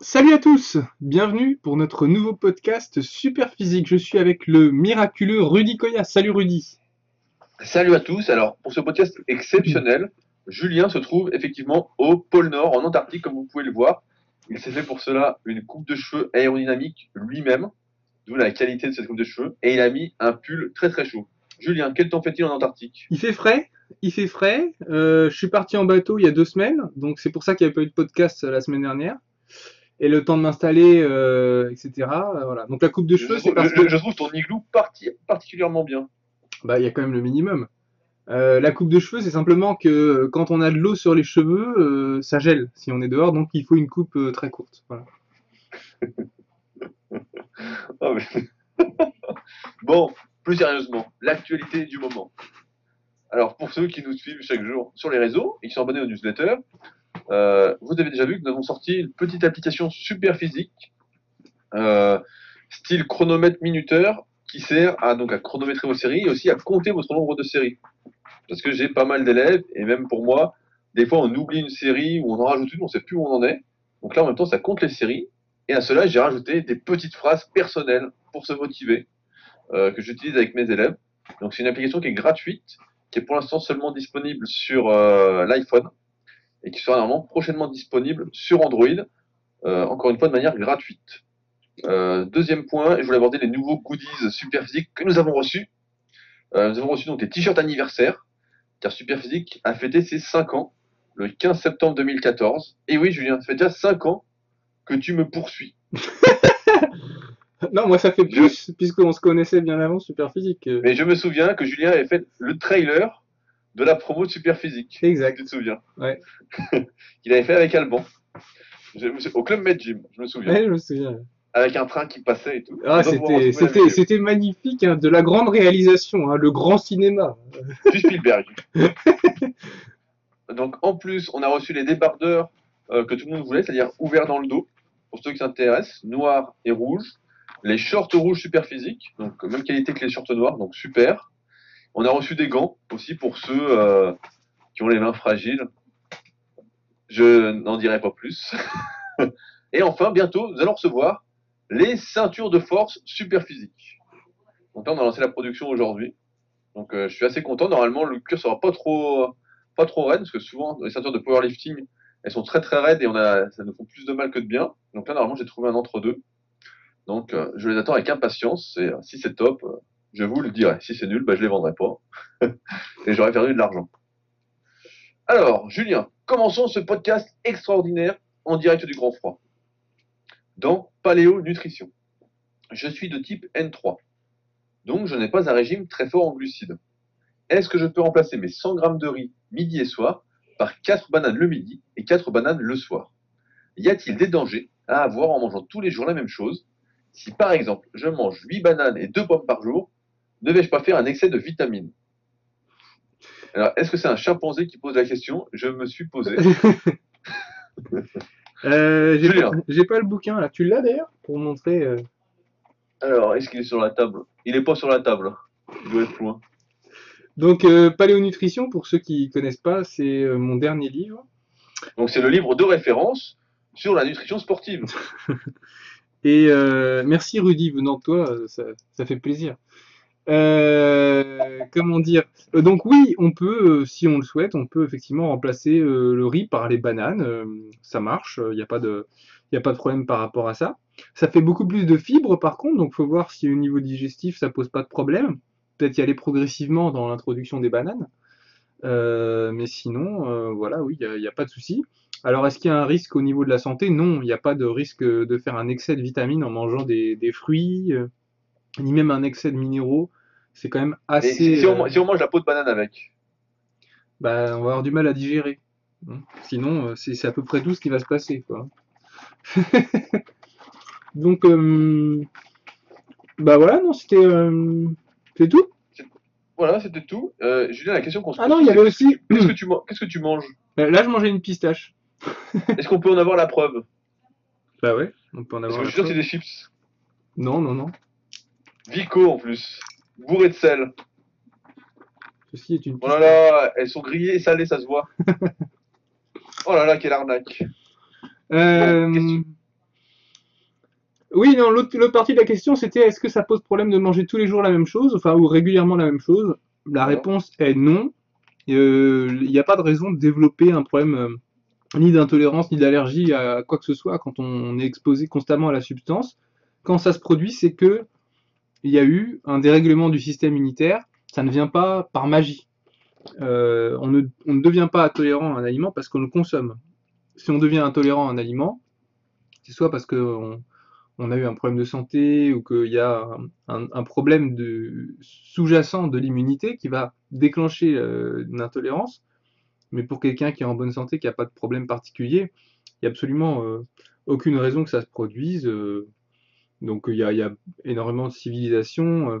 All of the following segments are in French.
Salut à tous, bienvenue pour notre nouveau podcast Super Physique. Je suis avec le miraculeux Rudy Koya. Salut Rudy. Salut à tous. Alors, pour ce podcast exceptionnel, Julien se trouve effectivement au pôle Nord, en Antarctique, comme vous pouvez le voir. Il s'est fait pour cela une coupe de cheveux aérodynamique lui-même, d'où la qualité de cette coupe de cheveux, et il a mis un pull très très chaud. Julien, quel temps fait-il en Antarctique? Il fait frais, il fait frais. Euh, je suis parti en bateau il y a deux semaines, donc c'est pour ça qu'il n'y avait pas eu de podcast la semaine dernière. Et le temps de m'installer, euh, etc. euh, voilà. Donc la coupe de cheveux, c'est parce que je trouve ton igloo parti- particulièrement bien. bah il y a quand même le minimum. Euh, la coupe de cheveux, c'est simplement que quand on a de l'eau sur les cheveux, euh, ça gèle si on est dehors, donc il faut une coupe très courte. Voilà. Ah bon, plus sérieusement, l'actualité du moment. Alors, pour ceux qui nous suivent chaque jour sur les réseaux et qui sont abonnés aux newsletters, euh, vous avez déjà vu que nous avons sorti une petite application super physique, euh, style chronomètre minuteur, qui sert à, donc, à chronométrer vos séries et aussi à compter votre nombre de séries. Parce que j'ai pas mal d'élèves, et même pour moi, des fois on oublie une série ou on en rajoute une, on sait plus où on en est. Donc là, en même temps, ça compte les séries. Et à cela, j'ai rajouté des petites phrases personnelles pour se motiver, euh, que j'utilise avec mes élèves. Donc c'est une application qui est gratuite, qui est pour l'instant seulement disponible sur l'iPhone, et qui sera normalement prochainement disponible sur Android, euh, encore une fois de manière gratuite. Euh, deuxième point, je voulais aborder les nouveaux goodies super physiques que nous avons reçus. Euh, nous avons reçu donc des t-shirts anniversaires, car Superphysique a fêté ses 5 ans, le 15 septembre 2014. Et oui, Julien, ça fait déjà 5 ans que tu me poursuis. Non, moi ça fait plus, puisqu'on se connaissait bien avant Super Physique. Euh, Mais je me souviens que Julien avait fait le trailer de la promo de Superphysique. Exact. Tu te souviens Ouais. Qu'il avait fait avec Alban. Je au Club Med Gym, je me souviens. Ouais, je me souviens. Avec un train qui passait et tout. Ah, c'était, magnifique, hein, de la grande réalisation, hein, le grand cinéma. Puis Spielberg. Donc en plus, on a reçu les débardeurs euh, que tout le monde voulait, c'est-à-dire ouverts dans le dos, pour ceux qui s'intéressent, noir et rouge. Les shorts rouges super physiques, donc même qualité que les shorts noirs, donc super. On a reçu des gants aussi pour ceux euh, qui ont les mains fragiles. Je n'en dirai pas plus. et enfin, bientôt, nous allons recevoir les ceintures de force super physiques. Donc là, on a lancé la production aujourd'hui. Donc euh, je suis assez content. Normalement, le cuir sera pas trop, pas trop raide parce que souvent les ceintures de powerlifting, elles sont très très raides et ça nous font plus de mal que de bien. Donc là, normalement, j'ai trouvé un entre deux. Donc euh, je les attends avec impatience. Et si c'est top, je vous le dirai. Si c'est nul, bah, je les vendrai pas et j'aurai perdu de l'argent. Alors, Julien, commençons ce podcast extraordinaire en direct du Grand Froid. Dans Paléo Nutrition. Je suis de type N3. Donc, je n'ai pas un régime très fort en glucides. Est-ce que je peux remplacer mes 100 grammes de riz midi et soir par 4 bananes le midi et 4 bananes le soir? Y a-t-il des dangers à avoir en mangeant tous les jours la même chose? Si par exemple, je mange 8 bananes et 2 pommes par jour, ne vais-je pas faire un excès de vitamines? Alors, est-ce que c'est un chimpanzé qui pose la question? Je me suis posé. Euh, j'ai, pas, j'ai pas le bouquin là. Tu l'as d'ailleurs pour montrer. euh, Alors, est-ce qu'il est sur la table? Il n'est pas sur la table. Il doit être loin. Donc euh, Paléonutrition, pour ceux qui connaissent pas, c'est euh, mon dernier livre. Donc, c'est le livre de référence sur la nutrition sportive. Et euh, merci Rudy, venant de toi, ça, ça fait plaisir. Euh, comment dire? Euh, Donc oui, on peut, euh, si on le souhaite, on peut effectivement remplacer le riz par les bananes. ça marche, il n'y a pas de, problème par rapport à ça. Ça fait beaucoup plus de fibres par contre, donc faut voir si au niveau digestif ça pose pas de problème. Peut-être y aller progressivement dans l'introduction des bananes. Mais sinon, voilà, oui, il n'y a, pas de souci. Alors, est-ce qu'il y a un risque au niveau de la santé? Non, il n'y a pas de risque de faire un excès de vitamines en mangeant des, fruits, ni même un excès de minéraux. C'est quand même assez. si, si on, euh, si on mange la peau de banane avec bah, on va avoir du mal à digérer. hein. Sinon, euh, c'est à peu près tout ce qui va se passer, quoi. Donc, euh, bah voilà, non, c'était euh, c'est tout? Voilà, c'était tout. Euh, Julien, la question qu'on se Ah pose, non, il y avait aussi. Qu'est-ce que tu, man- qu'est-ce que tu manges? Euh, Là, je mangeais une pistache. Est-ce qu'on peut en avoir la preuve? Bah ouais, on peut en Parce avoir. que la je suis sûr que c'est des chips. Non, non, non. Vico en plus. Bourré de sel. Ceci est une Oh là là, elles sont grillées et salées, ça se voit. oh là là, quelle arnaque. Euh, Bon, Oui, non, l'autre partie de la question, c'était est-ce que ça pose problème de manger tous les jours la même chose, enfin, ou régulièrement la même chose? La réponse est non. Euh, Il n'y a pas de raison de développer un problème euh, ni d'intolérance ni d'allergie à quoi que ce soit quand on est exposé constamment à la substance. Quand ça se produit, c'est que il y a eu un dérèglement du système immunitaire. Ça ne vient pas par magie. Euh, on, ne, devient pas intolérant à un aliment parce qu'on le consomme. Si on devient intolérant à un aliment, c'est soit parce qu'on on a eu un problème de santé ou qu'il y a un, problème sous-jacent de l'immunité qui va déclencher euh, une intolérance. Mais pour quelqu'un qui est en bonne santé, qui n'a pas de problème particulier, il n'y a absolument euh, aucune raison que ça se produise. Donc il y a, énormément de civilisations euh,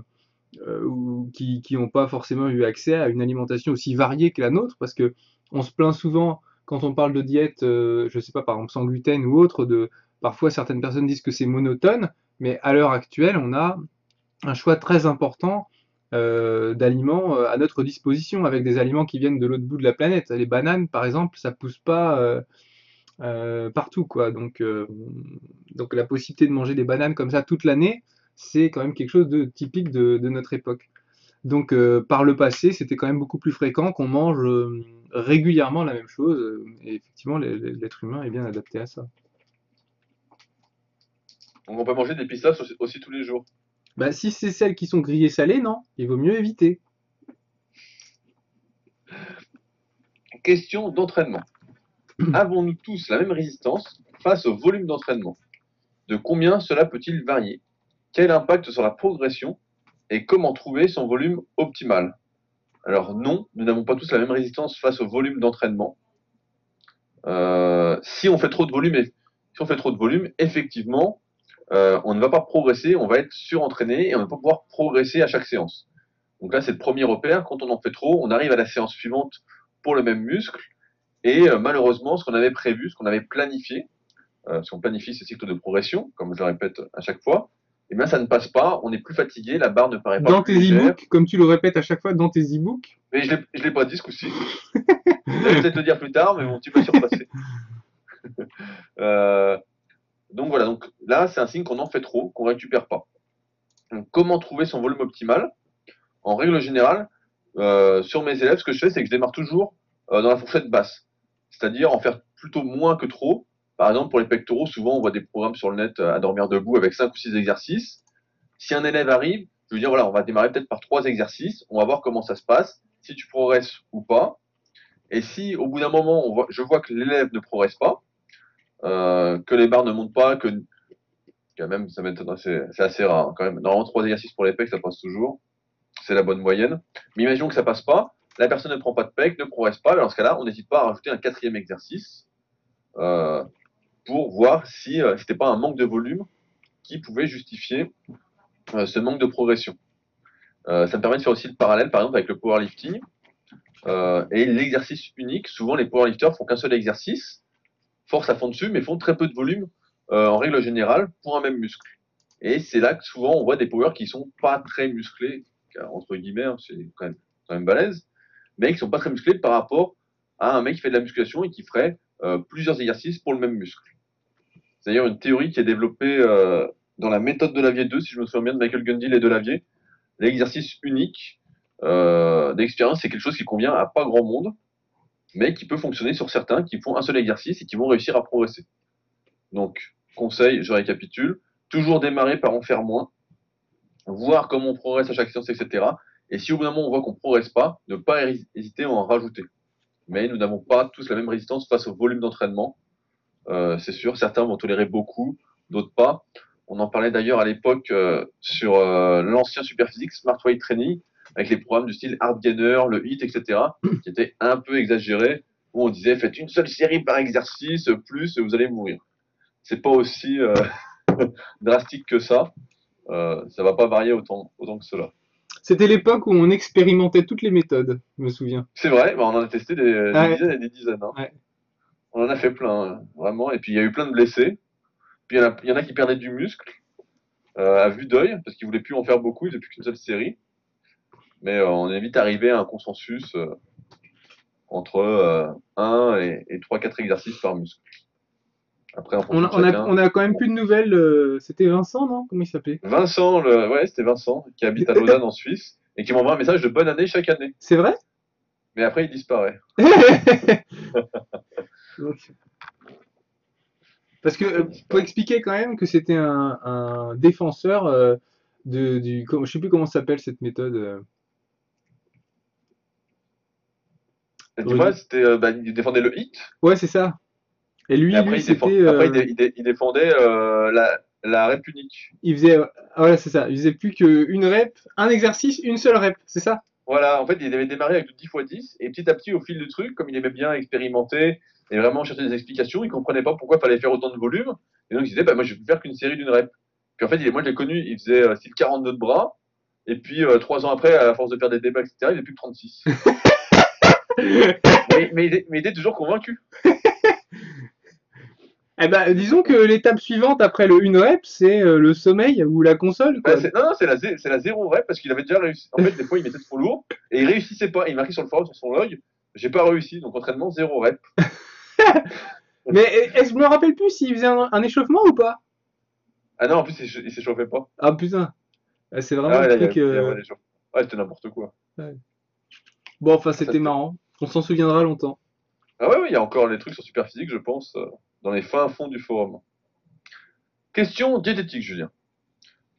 euh, qui n'ont pas forcément eu accès à une alimentation aussi variée que la nôtre, parce que on se plaint souvent quand on parle de diète, euh, je sais pas, par exemple sans gluten ou autre, de parfois certaines personnes disent que c'est monotone, mais à l'heure actuelle, on a un choix très important d'aliments à notre disposition, avec des aliments qui viennent de l'autre bout de la planète. Les bananes, par exemple, ça pousse pas euh, partout, quoi. Donc, euh, donc la possibilité de manger des bananes comme ça toute l'année, c'est quand même quelque chose de typique de, de notre époque. Donc, euh, par le passé, c'était quand même beaucoup plus fréquent qu'on mange régulièrement la même chose. Et effectivement, l'être humain est bien adapté à ça. On peut manger des pistaches aussi, aussi tous les jours. Bah, si c'est celles qui sont grillées salées, non, il vaut mieux éviter. Question d'entraînement. Avons-nous tous la même résistance face au volume d'entraînement? De combien cela peut-il varier? Quel impact sur la progression Et comment trouver son volume optimal? Alors non, nous n'avons pas tous la même résistance face au volume d'entraînement. Euh, si on fait trop de volume, effectivement, euh, on ne va pas progresser, on va être surentraîné et on ne va pas pouvoir progresser à chaque séance. Donc là, c'est le premier repère. Quand on en fait trop, on arrive à la séance suivante pour le même muscle. Et euh, malheureusement, ce qu'on avait prévu, ce qu'on avait planifié, euh, parce qu'on planifie ce cycle de progression, comme je le répète à chaque fois, eh bien ça ne passe pas, on est plus fatigué, la barre ne paraît pas Dans tes e-books, comme tu le répètes à chaque fois dans tes e-books, Mais je ne l'ai pas dit ce coup-ci. je vais peut-être le dire plus tard, mais bon, tu m'as surpassé. Euh, donc voilà, donc là, c'est un signe qu'on en fait trop, qu'on récupère pas. Donc, comment trouver son volume optimal? En règle générale, euh, sur mes élèves, ce que je fais, c'est que je démarre toujours euh, dans la fourchette basse. C'est-à-dire en faire plutôt moins que trop. Par exemple, pour les pectoraux, souvent, on voit des programmes sur le net euh, à dormir debout avec 5 ou 6 exercices. Si un élève arrive, je veux dire, voilà, on va démarrer peut-être par 3 exercices. On va voir comment ça se passe, si tu progresses ou pas. Et si au bout d'un moment, je vois que l'élève ne progresse pas, euh, que les barres ne montent pas, que quand même, ça c'est assez rare hein, quand même. Normalement, trois exercices pour les pecs, ça passe toujours. C'est la bonne moyenne. Mais imaginons que ça passe pas, la personne ne prend pas de pecs, ne progresse pas. Dans ce cas-là, on n'hésite pas à rajouter un quatrième exercice euh, pour voir si euh, c'était pas un manque de volume qui pouvait justifier euh, ce manque de progression. Ça me permet de faire aussi le parallèle, par exemple, avec le powerlifting et l'exercice unique. Souvent, les powerlifters font qu'un seul exercice, force à fond dessus, mais font très peu de volume en règle générale pour un même muscle. Et c'est là que souvent on voit des powers qui sont pas très musclés, car, entre guillemets, hein, c'est quand même, quand même balèze, mais qui sont pas très musclés par rapport à un mec qui fait de la musculation et qui ferait euh, plusieurs exercices pour le même muscle. C'est d'ailleurs une théorie qui est développée euh, dans la méthode de Lavier 2, si je me souviens bien, de Michael Gundil et de Lavier. L'exercice unique euh, d'expérience, c'est quelque chose qui convient à pas grand monde, mais qui peut fonctionner sur certains qui font un seul exercice et qui vont réussir à progresser. Donc, conseil, je récapitule, toujours démarrer par en faire moins, voir comment on progresse à chaque séance, etc. Et si au bout d'un moment on voit qu'on progresse pas, ne pas hési- hésiter à en rajouter. Mais nous n'avons pas tous la même résistance face au volume d'entraînement. Euh, c'est sûr, certains vont tolérer beaucoup, d'autres pas. On en parlait d'ailleurs à l'époque euh, sur euh, l'ancien Superphysique Smart Weight Training, avec les programmes du style Hard Gainer, le HIT, etc., qui étaient un peu exagérés, où on disait faites une seule série par exercice, plus vous allez mourir. C'est pas aussi euh, drastique que ça. Euh, ça va pas varier autant, autant que cela. C'était l'époque où on expérimentait toutes les méthodes, je me souviens. C'est vrai, bah, on en a testé des, des Ouais. dizaines et des dizaines. hein. Ouais. On en a fait plein, hein, vraiment. Et puis il y a eu plein de blessés. Puis il y en a, il y en a qui perdaient du muscle euh, à vue d'œil, parce qu'ils voulaient plus en faire beaucoup, ils faisaient plus qu'une seule série. Mais euh, on est vite arrivé à un consensus euh, entre euh, 1 et, et 3-4 exercices par muscle. Après, On a, de on, a, chacun. on a quand même plus de nouvelles. euh, C'était Vincent, non? Comment il s'appelait? Vincent, le... ouais, c'était Vincent, qui habite à Lausanne en Suisse, et qui m'envoie un message de bonne année chaque année. C'est vrai? Mais après, il disparaît. Parce que, euh, faut expliquer quand même que c'était un, un défenseur euh, de, du. Je sais plus comment s'appelle cette méthode. Dis-moi, c'était, bah, il défendait le hit, Ouais, c'est ça. Et lui, et après, lui il, défend- c'était. après, euh, il, dé- il dé- il défendait euh, la, la rep unique. il faisait. ah, voilà, c'est ça. Il faisait plus qu'une rep, un exercice, une seule rep. C'est ça? Voilà, en fait, il avait démarré avec du 10 x 10, et petit à petit, au fil du truc, comme il aimait bien expérimenter et vraiment chercher des explications, il comprenait pas pourquoi il fallait faire autant de volume, et donc il disait, bah, moi, je vais faire qu'une série d'une rep. Puis en fait, il- moi, je l'ai connu, il faisait euh, style 42 de bras, et puis euh, trois ans après, à force de faire des débats, etc., il est plus que 36. mais, mais, il est- mais il était toujours convaincu. Eh ben, disons que l'étape suivante après le une rep, c'est euh, le sommeil ou la console. Quoi. Bah, non, non, c'est la, c'est la zéro rep, parce qu'il avait déjà réussi. En fait, des fois, il mettait trop lourd, et il réussissait pas. Il marquait sur le forum, sur son log, j'ai pas réussi, donc entraînement zéro rep. Mais est-ce que je me rappelle plus s'il faisait un, un échauffement ou pas Ah non, en plus, il, il s'échauffait pas. Ah putain, Ah, c'est vraiment Ah ouais, là, y truc. y euh. Ouais, c'était n'importe quoi. Bon, enfin, c'était marrant. On s'en souviendra longtemps. Ah ouais, ouais, il y a encore les trucs sur Superphysique, je pense, euh, dans les fins fonds du forum. Question diététique, Julien.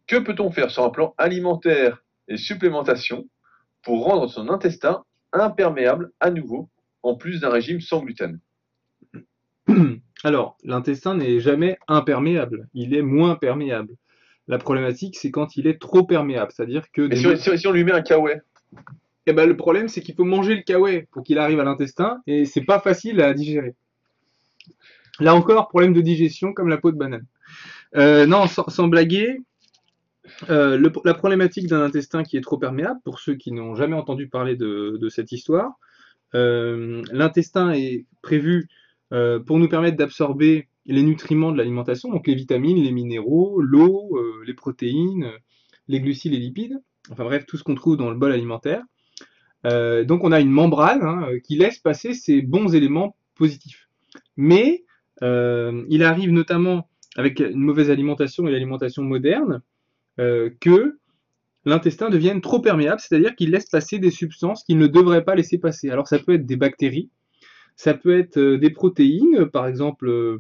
Que peut-on faire sur un plan alimentaire et supplémentation pour rendre son intestin imperméable à nouveau, en plus d'un régime sans gluten? Alors, l'intestin n'est jamais imperméable. Il est moins perméable. La problématique, c'est quand il est trop perméable. C'est-à-dire que. On- si on lui met un kawaii? Eh ben, le problème, c'est qu'il faut manger le kawaii pour qu'il arrive à l'intestin et c'est pas facile à digérer. Là encore, problème de digestion comme la peau de banane. Euh, non, sans, blaguer, euh, la problématique d'un intestin qui est trop perméable, pour ceux qui n'ont jamais entendu parler de, cette histoire, euh, l'intestin est prévu pour nous permettre d'absorber les nutriments de l'alimentation, donc les vitamines, les minéraux, l'eau, les protéines, les glucides, les lipides, enfin bref, tout ce qu'on trouve dans le bol alimentaire. Donc on a une membrane hein, qui laisse passer ces bons éléments positifs. Mais il arrive notamment avec une mauvaise alimentation et l'alimentation moderne euh, que l'intestin devienne trop perméable, c'est-à-dire qu'il laisse passer des substances qu'il ne devrait pas laisser passer. Alors ça peut être des bactéries, ça peut être euh, des protéines, par exemple euh,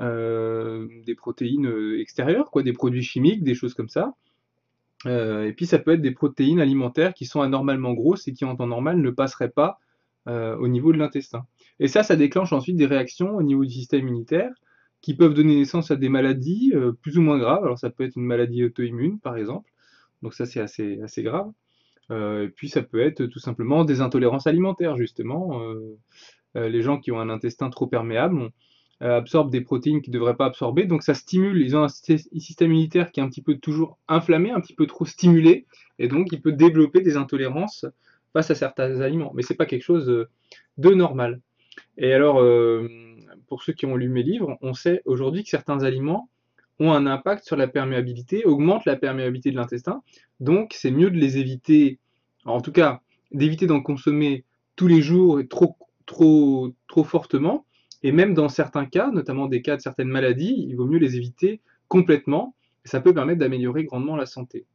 euh, des protéines euh, extérieures, quoi, des produits chimiques, des choses comme ça. Euh, et puis ça peut être des protéines alimentaires qui sont anormalement grosses et qui en temps normal ne passeraient pas euh, au niveau de l'intestin. Et ça, ça déclenche ensuite des réactions au niveau du système immunitaire qui peuvent donner naissance à des maladies euh, plus ou moins graves. Alors ça peut être une maladie auto-immune par exemple, donc ça c'est assez, grave. Euh, et puis ça peut être tout simplement des intolérances alimentaires justement. Euh, les gens qui ont un intestin trop perméable absorbent des protéines qu'ils ne devraient pas absorber, donc ça stimule, ils ont un sy- système immunitaire qui est un petit peu toujours inflammé, un petit peu trop stimulé, et donc il peut développer des intolérances face à certains aliments. Mais c'est pas quelque chose de normal. Et alors, euh, pour ceux qui ont lu mes livres, on sait aujourd'hui que certains aliments ont un impact sur la perméabilité, augmentent la perméabilité de l'intestin, donc c'est mieux de les éviter, en tout cas d'éviter d'en consommer tous les jours et trop, trop, trop fortement, et même dans certains cas, notamment des cas de certaines maladies, il vaut mieux les éviter complètement, ça peut permettre d'améliorer grandement la santé.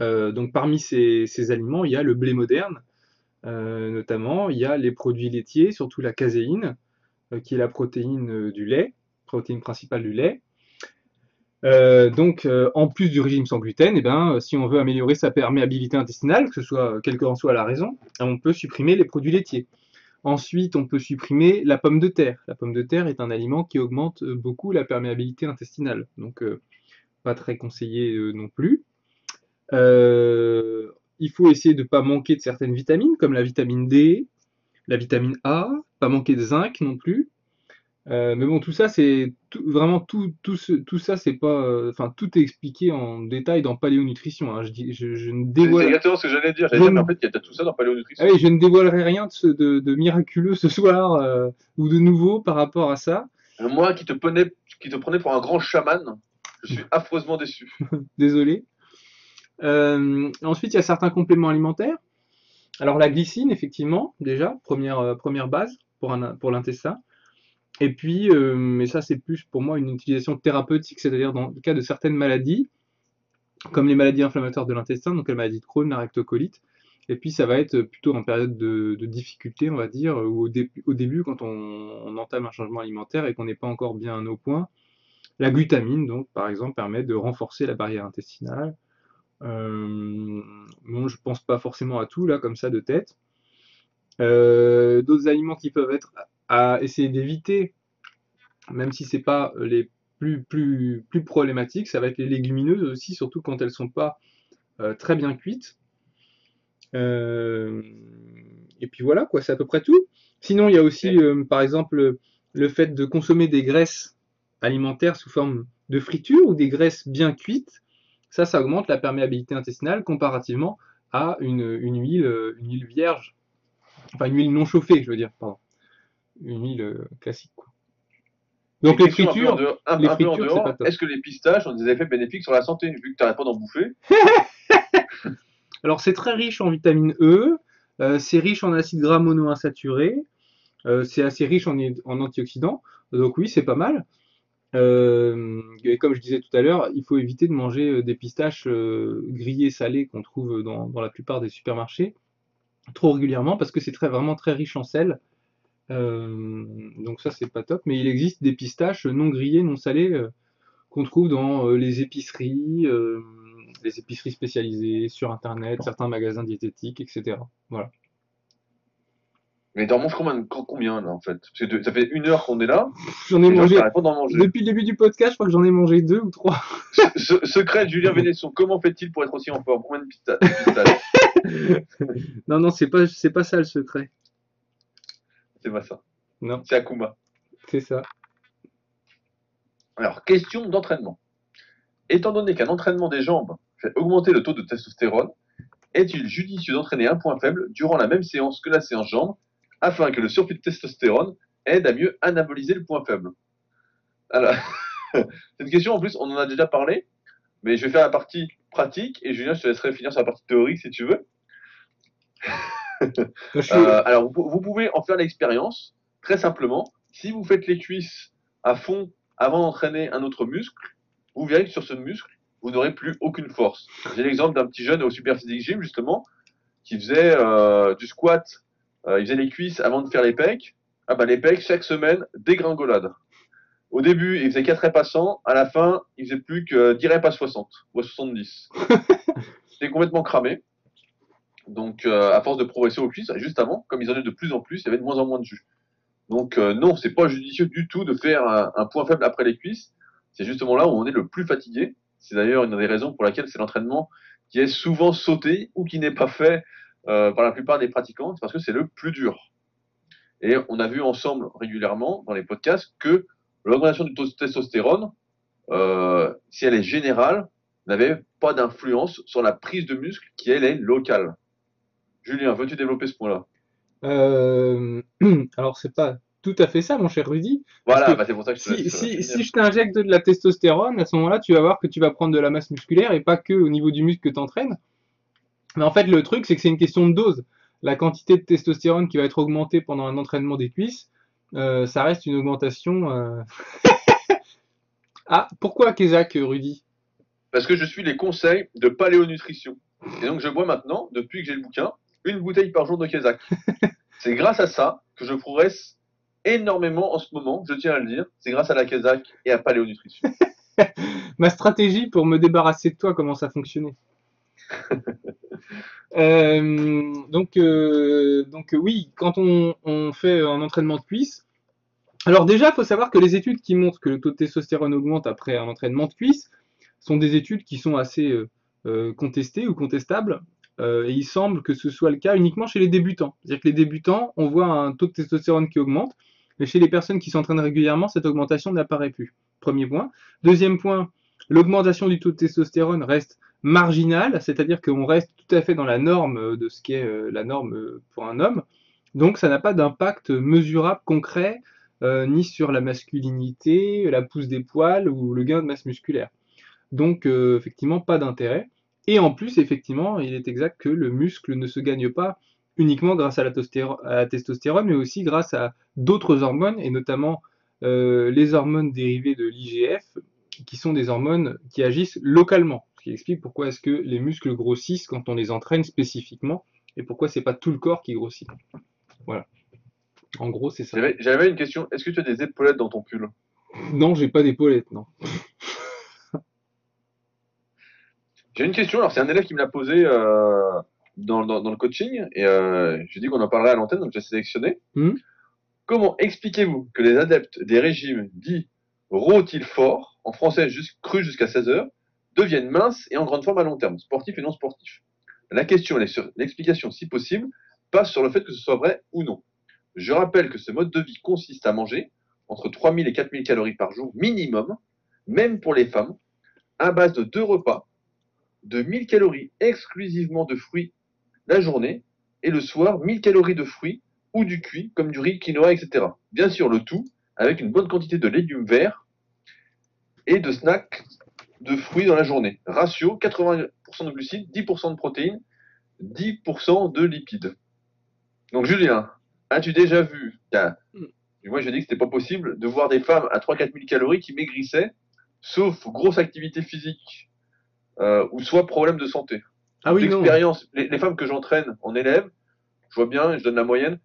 Euh, donc parmi ces, aliments, il y a le blé moderne, notamment, il y a les produits laitiers, surtout la caséine, euh, qui est la protéine euh, du lait, protéine principale du lait. Euh, donc, euh, en plus du régime sans gluten, eh ben, si on veut améliorer sa perméabilité intestinale, que ce soit quelle qu'en soit la raison, on peut supprimer les produits laitiers. Ensuite, on peut supprimer la pomme de terre. La pomme de terre est un aliment qui augmente euh, beaucoup la perméabilité intestinale, donc euh, pas très conseillé euh, non plus. Il faut essayer de ne pas manquer de certaines vitamines, comme la vitamine D, la vitamine A, pas manquer de zinc non plus. Euh, mais bon, tout ça, c'est vraiment tout, tout, ce- tout ça, c'est pas, euh, enfin, tout est expliqué en détail dans Paléonutrition. hein. Je, dis, je, je ne c'est dévoile, exactement ce que j'allais dire. J'allais dire, mais en fait, il y a tout ça dans Paléonutrition. ah oui, je ne dévoilerai rien de, ce- de, de miraculeux ce soir euh, ou de nouveau par rapport à ça. Moi qui te, prenais, qui te prenais pour un grand chaman, je suis affreusement déçu. Désolé. Euh, ensuite, il y a certains compléments alimentaires. Alors la glycine, effectivement, déjà, première, euh, première base pour, l'intestin. Et puis, euh, mais ça c'est plus pour moi une utilisation thérapeutique, c'est-à-dire dans le cas de certaines maladies, comme les maladies inflammatoires de l'intestin, donc la maladie de Crohn, la rectocolite. Et puis ça va être plutôt en période de, difficulté, on va dire, ou au, début quand on, entame un changement alimentaire et qu'on n'est pas encore bien au point. La glutamine, donc par exemple, permet de renforcer la barrière intestinale. Euh, bon, je pense pas forcément à tout là, comme ça de tête. Euh, d'autres aliments qui peuvent être à essayer d'éviter, même si c'est pas les plus, plus, plus problématiques, ça va être les légumineuses aussi, surtout quand elles sont pas euh, très bien cuites. Euh, et puis voilà, quoi, c'est à peu près tout. Sinon, il y a aussi, par exemple, le fait de consommer des graisses alimentaires sous forme de friture ou des graisses bien cuites. Ça, ça augmente la perméabilité intestinale comparativement à une, une huile, une huile vierge Enfin, une huile non chauffée, je veux dire, pardon. Une huile euh, classique, quoi. Donc les fritures, est-ce que les pistaches ont des effets bénéfiques sur la santé, vu que tu n'arrêtes pas d'en bouffer? Alors c'est très riche en vitamine E, euh, c'est riche en acides gras monoinsaturés, euh, c'est assez riche en, en, antioxydants, donc oui, c'est pas mal. Et comme je disais tout à l'heure, il faut éviter de manger des pistaches grillées salées qu'on trouve dans, la plupart des supermarchés trop régulièrement parce que c'est très, vraiment très riche en sel. Euh, donc ça c'est pas top, mais il existe des pistaches non grillées, non salées euh, qu'on trouve dans euh, les épiceries, les épiceries spécialisées, sur internet, certains magasins diététiques, etc. Voilà. Mais t'en manges combien, combien là en fait? Parce que ça fait une heure qu'on est là. J'en ai mangé. Depuis le début du podcast, je crois que j'en ai mangé deux ou trois. secret de Julien Vénesson, comment fait-il pour être aussi en forme? Combien de pistaches non, non, c'est pas, c'est pas ça le secret. C'est pas ça. Non. C'est Akuma. C'est ça. Alors, question d'entraînement. Étant donné qu'un entraînement des jambes fait augmenter le taux de testostérone, est-il judicieux d'entraîner un point faible durant la même séance que la séance jambes? Afin que le surplus de testostérone aide à mieux anaboliser le point faible Alors, c'est une question en plus, on en a déjà parlé, mais je vais faire la partie pratique et Julien, je te laisserai finir sur la partie théorique si tu veux. Euh, alors, vous, pouvez en faire l'expérience très simplement. Si vous faites les cuisses à fond avant d'entraîner un autre muscle, vous verrez que sur ce muscle, vous n'aurez plus aucune force. J'ai l'exemple d'un petit jeune au Super Physique Gym, justement, qui faisait euh, du squat, euh, il faisait les cuisses avant de faire les pecs. Ah bah les pecs, chaque semaine, dégringolade. Au début, il faisait 4 repas 100, à la fin, il faisait plus que 10 repas 60 ou 70. C'était complètement cramé. Donc, euh, à force de progresser aux cuisses, juste avant, comme ils en avaient de plus en plus, il y avait de moins en moins de jus. Donc, euh, non, c'est pas judicieux du tout de faire un, point faible après les cuisses. C'est justement là où on est le plus fatigué. C'est d'ailleurs une des raisons pour laquelle c'est l'entraînement qui est souvent sauté ou qui n'est pas fait euh, par la plupart des pratiquants, parce que c'est le plus dur. Et on a vu ensemble régulièrement dans les podcasts que l'augmentation du taux de testostérone, euh, si elle est générale, n'avait pas d'influence sur la prise de muscle qui, elle, est locale. Julien, veux-tu développer ce point-là? Euh, Alors, c'est pas tout à fait ça, mon cher Rudy. Voilà, bah, c'est pour ça que je si, si, je t'injecte de la testostérone, à ce moment-là, tu vas voir que tu vas prendre de la masse musculaire et pas que au niveau du muscle que tu entraînes. Mais en fait, le truc, c'est que c'est une question de dose. La quantité de testostérone qui va être augmentée pendant un entraînement des cuisses, euh, ça reste une augmentation. Euh. ah, pourquoi Kézak, Rudy? Parce que je suis les conseils de paléonutrition. Et donc je bois maintenant, depuis que j'ai le bouquin, une bouteille par jour de Kézak. C'est grâce à ça que je progresse énormément en ce moment, je tiens à le dire. C'est grâce à la Kézak et à paléonutrition. Ma stratégie pour me débarrasser de toi, comment ça fonctionnait? Euh, donc, euh, donc oui, quand on, fait un entraînement de cuisse, alors déjà, il faut savoir que les études qui montrent que le taux de testostérone augmente après un entraînement de cuisse sont des études qui sont assez euh, contestées ou contestables. et il semble que ce soit le cas uniquement chez les débutants. C'est-à-dire que les débutants, on voit un taux de testostérone qui augmente, mais chez les personnes qui s'entraînent régulièrement, cette augmentation n'apparaît plus. Premier point. Deuxième point, l'augmentation du taux de testostérone reste marginal, c'est-à-dire qu'on reste tout à fait dans la norme de ce qui est euh, la norme euh, pour un homme. Donc ça n'a pas d'impact mesurable, concret, euh, ni sur la masculinité, la pousse des poils ou le gain de masse musculaire. Donc effectivement, pas d'intérêt. Et en plus, effectivement, il est exact que le muscle ne se gagne pas uniquement grâce à la, testostérone, mais aussi grâce à d'autres hormones, et notamment les hormones dérivées de l'IGF, qui sont des hormones qui agissent localement. Qui explique pourquoi est-ce que les muscles grossissent quand on les entraîne spécifiquement et pourquoi c'est pas tout le corps qui grossit. Voilà. En gros, c'est ça. J'avais- une question. Est-ce que tu as des épaulettes dans ton pull? Non, j'ai pas d'épaulettes, non. J'ai une question. Alors, c'est un élève qui me l'a posé euh, dans, dans- dans le coaching et euh, j'ai dit qu'on en parlerait à l'antenne, donc j'ai sélectionné. Mhm. Comment expliquez-vous que les adeptes des régimes dits rôti forts, en français juste cru jusqu'à 16 heures, deviennent minces et en grande forme à long terme, sportifs et non sportifs La question, sur l'explication, si possible, passe sur le fait que ce soit vrai ou non. Je rappelle que ce mode de vie consiste à manger entre 3000 et 4000 calories par jour minimum, même pour les femmes, à base de deux repas, de 1000 calories exclusivement de fruits la journée, et le soir, 1000 calories de fruits ou du cuit, comme du riz, quinoa, etc. Bien sûr, le tout avec une bonne quantité de légumes verts et de snacks de fruits dans la journée. Ratio 80% de glucides, 10% de protéines, 10% de lipides. Donc Julien, as-tu déjà vu t'as- Moi j'ai dit que c'était pas possible de voir des femmes à 3-4 000 calories qui maigrissaient, sauf grosse activité physique euh, ou soit problème de santé. Ah oui, les, les femmes que j'entraîne en élève, je vois bien, je donne la moyenne,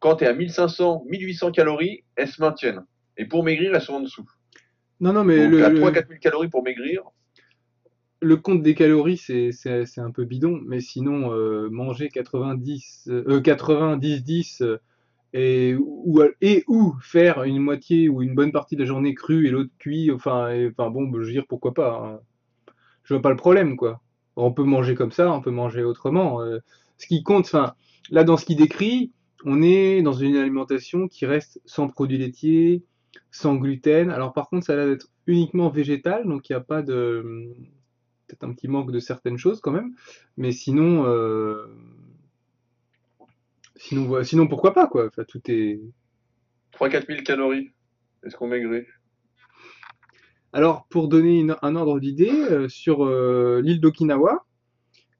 quand tu es à 1500, 1800 calories, elles se maintiennent. Et pour maigrir, elles sont en dessous. Non, non, mais Donc le, à le- 3-4 000 calories pour maigrir, le compte des calories, c'est c'est- c'est un peu bidon, mais sinon, euh, manger 90, euh, 90, 10 euh, et ou, et ou faire une moitié ou une bonne partie de la journée crue et l'autre cuit, enfin, et- enfin bon, je veux dire pourquoi pas. hein. Je vois pas le problème, quoi. On peut manger comme ça, on peut manger autrement. euh. ce qui compte, enfin, là dans ce qu'il décrit, on est dans une alimentation qui reste sans produits laitiers, sans gluten. Alors par contre, ça a l'air d'être uniquement végétal, donc il n'y a pas de peut-être un petit manque de certaines choses quand même, mais sinon, euh, sinon, sinon pourquoi pas quoi. Enfin, tout est. 3-4 000 calories. Est-ce qu'on maigrit? Alors pour donner une- un ordre d'idée euh, sur euh, l'île d'Okinawa,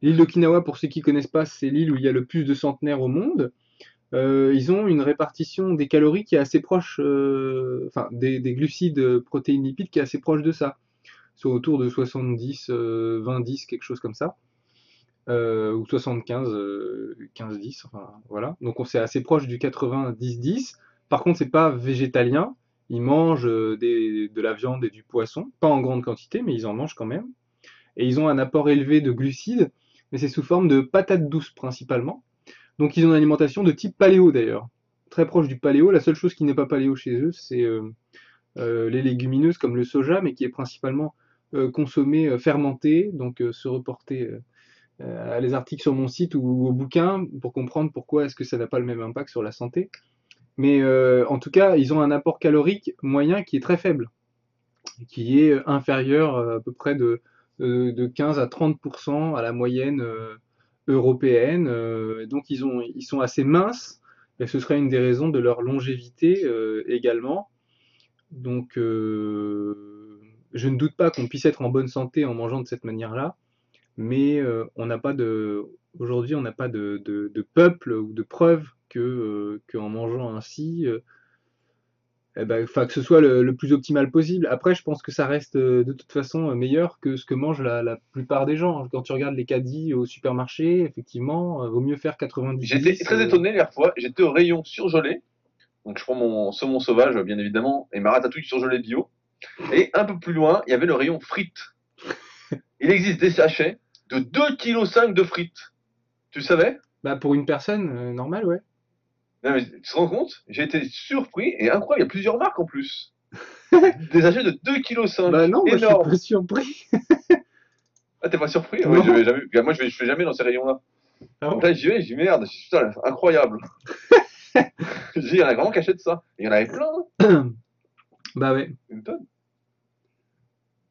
l'île d'Okinawa pour ceux qui connaissent pas, c'est l'île où il y a le plus de centenaires au monde. Euh, ils ont une répartition des calories qui est assez proche, euh, enfin des, des glucides, euh, protéines, lipides qui est assez proche de ça. Sont autour de 70, euh, 20, 10, quelque chose comme ça. Ou 75, euh, 15, 10, enfin voilà. Donc on c'est assez proche du 80, 10, 10. Par contre, c'est pas végétalien. Ils mangent de la viande et du poisson, pas en grande quantité, mais ils en mangent quand même. Et ils ont un apport élevé de glucides, mais c'est sous forme de patates douces principalement. Donc ils ont une alimentation de type paléo d'ailleurs, très proche du paléo. La seule chose qui n'est pas paléo chez eux, c'est euh, euh, les légumineuses comme le soja, mais qui est principalement euh, consommé fermenté. Donc se reporter à les articles sur mon site ou au bouquin pour comprendre pourquoi est-ce que ça n'a pas le même impact sur la santé. Mais en tout cas, ils ont un apport calorique moyen qui est très faible, qui est inférieur à peu près de, de, de 15 à 30% à la moyenne européenne. Euh, donc ils, ont, ils sont assez minces, et ce serait une des raisons de leur longévité euh, également. Donc euh, je ne doute pas qu'on puisse être en bonne santé en mangeant de cette manière-là, mais on n'a pas de aujourd'hui on n'a pas de, de, peuple ou de preuve que euh, qu'en mangeant ainsi eh ben, que ce soit le, le plus optimal possible. Après, je pense que ça reste euh, de toute façon euh, meilleur que ce que mangent la, la plupart des gens. Quand tu regardes les caddies au supermarché, effectivement, euh, vaut mieux faire 90 J'étais 10, très étonné la dernière fois. J'étais au rayon surgelé. Donc je prends mon saumon sauvage, bien évidemment, et ma ratatouille surgelée bio. Et un peu plus loin, il y avait le rayon frites. Il existe des sachets de 2,5 kg de frites. Tu le savais? Bah, pour une personne euh, normale, ouais. Non, mais tu te rends compte? J'ai été surpris et incroyable, il y a plusieurs marques en plus. des sachets de 2,5 kg. Bah non, moi je suis énorme. pas surpris. Ah, t'es pas surpris? Ouais, je vais jamais... Bah, Moi, je vais, je vais jamais dans ces rayons-là. Ah Donc là, j'y vais, j'y merde, putain, incroyable. je dis, il y en a vraiment qui achètent ça. Il y en avait plein, hein, Bah ouais.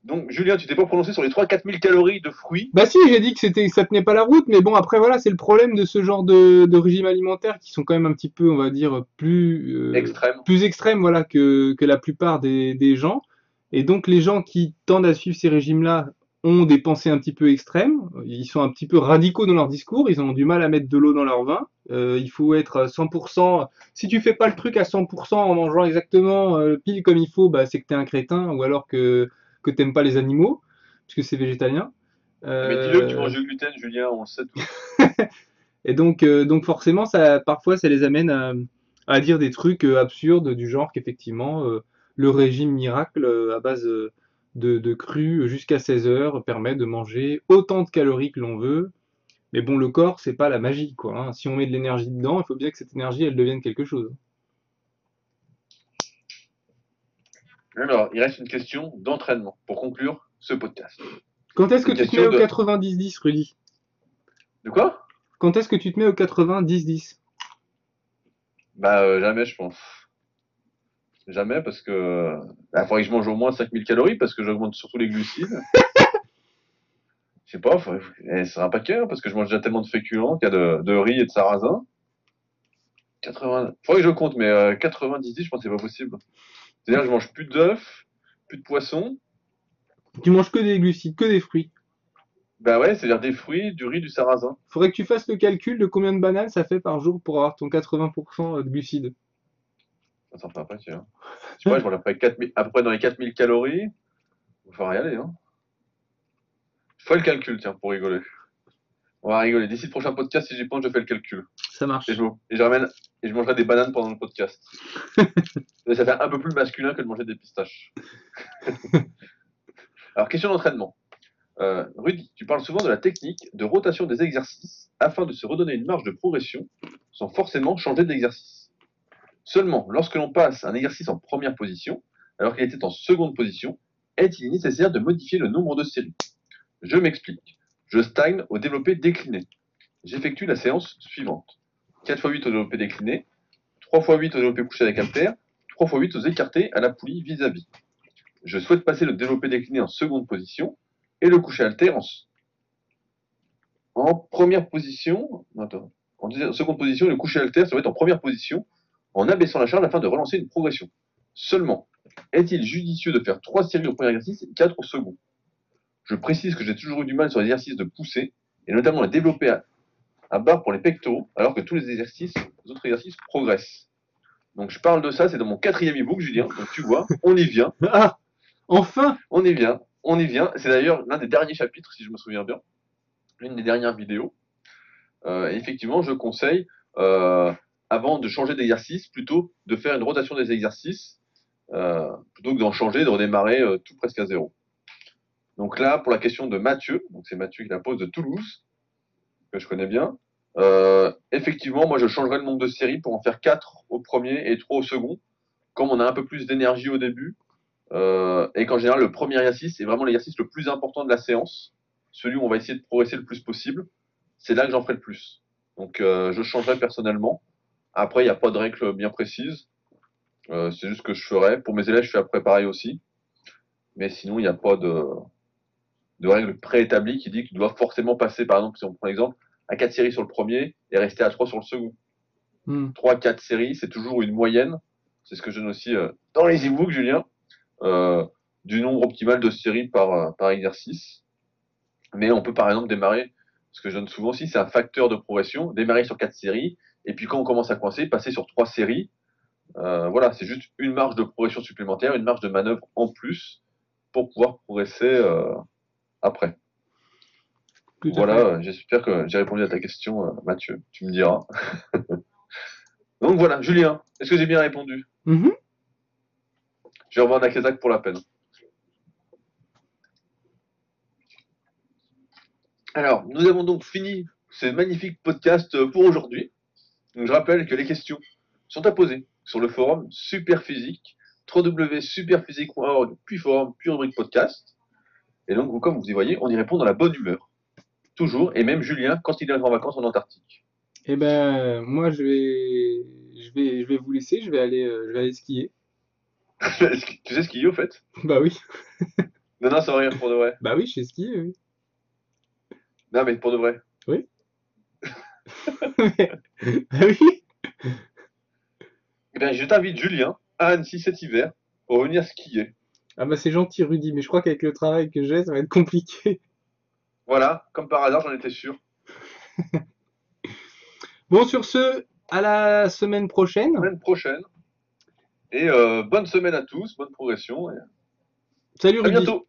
Donc, Julien, tu t'es pas prononcé sur les 3-4 000 calories de fruits. Bah si, j'ai dit que c'était, ça tenait pas la route, mais bon, après voilà, c'est le problème de ce genre de, de régime alimentaire qui sont quand même un petit peu, on va dire, plus, euh, extrêmes. plus extrêmes, voilà, que, que la plupart des, des gens. Et donc les gens qui tendent à suivre ces régimes-là ont des pensées un petit peu extrêmes, ils sont un petit peu radicaux dans leur discours, ils ont du mal à mettre de l'eau dans leur vin. Euh, il faut être 100%. Si tu fais pas le truc à 100% en mangeant exactement euh, pile comme il faut, bah, c'est que tu es un crétin ou alors que, que t'aimes pas les animaux, puisque c'est végétalien. Mais dis-le que tu manges du gluten, Julien, on le sait tout. Et donc, euh, donc forcément, ça, parfois, ça les amène à, à dire des trucs euh, absurdes du genre qu'effectivement, euh, le régime miracle euh, à base euh, de, de cru jusqu'à 16 heures permet de manger autant de calories que l'on veut. Mais bon, le corps, c'est pas la magie, quoi. hein. Si on met de l'énergie dedans, il faut bien que cette énergie, elle devienne quelque chose. Alors, il reste une question d'entraînement pour conclure ce podcast. Quand est-ce que Une tu te mets au de- 90-10, Rudy? De quoi? Quand est-ce que tu te mets au 90-10 Bah, euh, jamais, je pense. Jamais, parce que. Il faudrait que je mange au moins 5000 calories, parce que j'augmente surtout les glucides. Je sais pas, faudrait... eh, c'est un paquet, hein, parce que je mange déjà tellement de féculents qu'il y a de, de riz et de sarrasin. 80... Faudrait que je compte, mais euh, 90-10, je pense que c'est pas possible. C'est-à-dire que je mange plus d'œufs, plus de poissons. Tu manges que des glucides, que des fruits. Bah ouais, c'est-à-dire des fruits, du riz, du sarrasin. Faudrait que tu fasses le calcul de combien de bananes ça fait par jour pour avoir ton 80% de glucides. Ça s'en fait un paquet. Hein. Je sais pas, je mange à peu près, 4000 à peu près dans les 4000 calories. Il va falloir y aller, hein. Fais le calcul, tiens, pour rigoler. On va rigoler. D'ici le prochain podcast, si j'y pense, je fais le calcul. Ça marche. Et je, et je ramène, et je mangerai des bananes pendant le podcast. Mais ça fait un peu plus masculin que de manger des pistaches. Alors, question d'entraînement. Euh, Rudy, tu parles souvent de la technique de rotation des exercices afin de se redonner une marge de progression sans forcément changer d'exercice. Seulement, lorsque l'on passe un exercice en première position, alors qu'il était en seconde position, est-il nécessaire de modifier le nombre de séries? Je m'explique. Je stagne au développé décliné. J'effectue la séance suivante. 4 x 8 au développé décliné, 3 x 8 au développé couché avec haltère, 3 x 8 aux écartés à la poulie vis-à-vis. Je souhaite passer le développé décliné en seconde position et le couché haltère en, en première position. Attends. En seconde position, le couché haltère, va être en première position en abaissant la charge afin de relancer une progression. Seulement, est-il judicieux de faire 3 séries au premier exercice et 4 au second? Je précise que j'ai toujours eu du mal sur les exercices de poussée, et notamment les développer à, à barre pour les pectoraux, alors que tous les exercices, les autres exercices progressent. Donc je parle de ça, c'est dans mon quatrième e-book, Julien. Donc tu vois, on y vient, Ah Enfin on y vient, on y vient. C'est d'ailleurs l'un des derniers chapitres, si je me souviens bien, l'une des dernières vidéos. Euh, effectivement, je conseille, euh, avant de changer d'exercice, plutôt de faire une rotation des exercices, euh, plutôt que d'en changer, de redémarrer euh, tout presque à zéro. Donc là, pour la question de Mathieu, donc c'est Mathieu qui la pose de Toulouse, que je connais bien. Euh, effectivement, moi je changerais le nombre de séries pour en faire 4 au premier et 3 au second. Comme on a un peu plus d'énergie au début, euh, et qu'en général le premier exercice est vraiment l'exercice le plus important de la séance, celui où on va essayer de progresser le plus possible, c'est là que j'en ferai le plus. Donc euh, je changerai personnellement. Après, il n'y a pas de règle bien précise. C'est juste ce que je ferai. Pour mes élèves, je fais après pareil aussi. Mais sinon, il n'y a pas de, de règle préétablie qui dit que tu dois forcément passer, par exemple, si on prend l'exemple, à 4 séries sur le premier et rester à 3 sur le second. Hmm. 3-4 séries, c'est toujours une moyenne. C'est ce que je donne aussi euh, dans les e-books, Julien, euh, du nombre optimal de séries par, euh, par exercice. Mais on peut par exemple démarrer, ce que je donne souvent aussi, c'est un facteur de progression, démarrer sur 4 séries, et puis quand on commence à coincer, passer sur 3 séries. Euh, voilà, c'est juste une marge de progression supplémentaire, une marge de manœuvre en plus pour pouvoir progresser euh, après. Tout. Voilà, euh, j'espère que j'ai répondu à ta question, euh, Mathieu. Tu me diras. Donc voilà, Julien, est-ce que j'ai bien répondu? Mhm. Je vais revoir Nakasak pour la peine. Alors, nous avons donc fini ce magnifique podcast pour aujourd'hui. Je rappelle que les questions sont à poser sur le forum Superphysique, www.superphysique.org, puis forum, puis rubrique podcast. Et donc, vous- comme vous y voyez, on y répond dans la bonne humeur. Toujours, et même Julien quand il est en vacances en Antarctique. Eh ben, moi, je vais, je vais, je vais vous laisser. Je vais aller, euh, je vais aller skier. Tu sais a au fait? Bah oui. Non, non, ça va rien pour de vrai. Bah oui, je sais skier, oui. Non, mais pour de vrai. bah oui. Eh bien, je t'invite, Julien, à Annecy cet hiver, pour venir skier. Ah bah c'est gentil Rudy, mais je crois qu'avec le travail que j'ai, ça va être compliqué. Voilà, comme par hasard, j'en étais sûr. Bon, sur ce, à la semaine prochaine. Semaine prochaine. Et euh, bonne semaine à tous, bonne progression. Et Salut à Rudy. bientôt.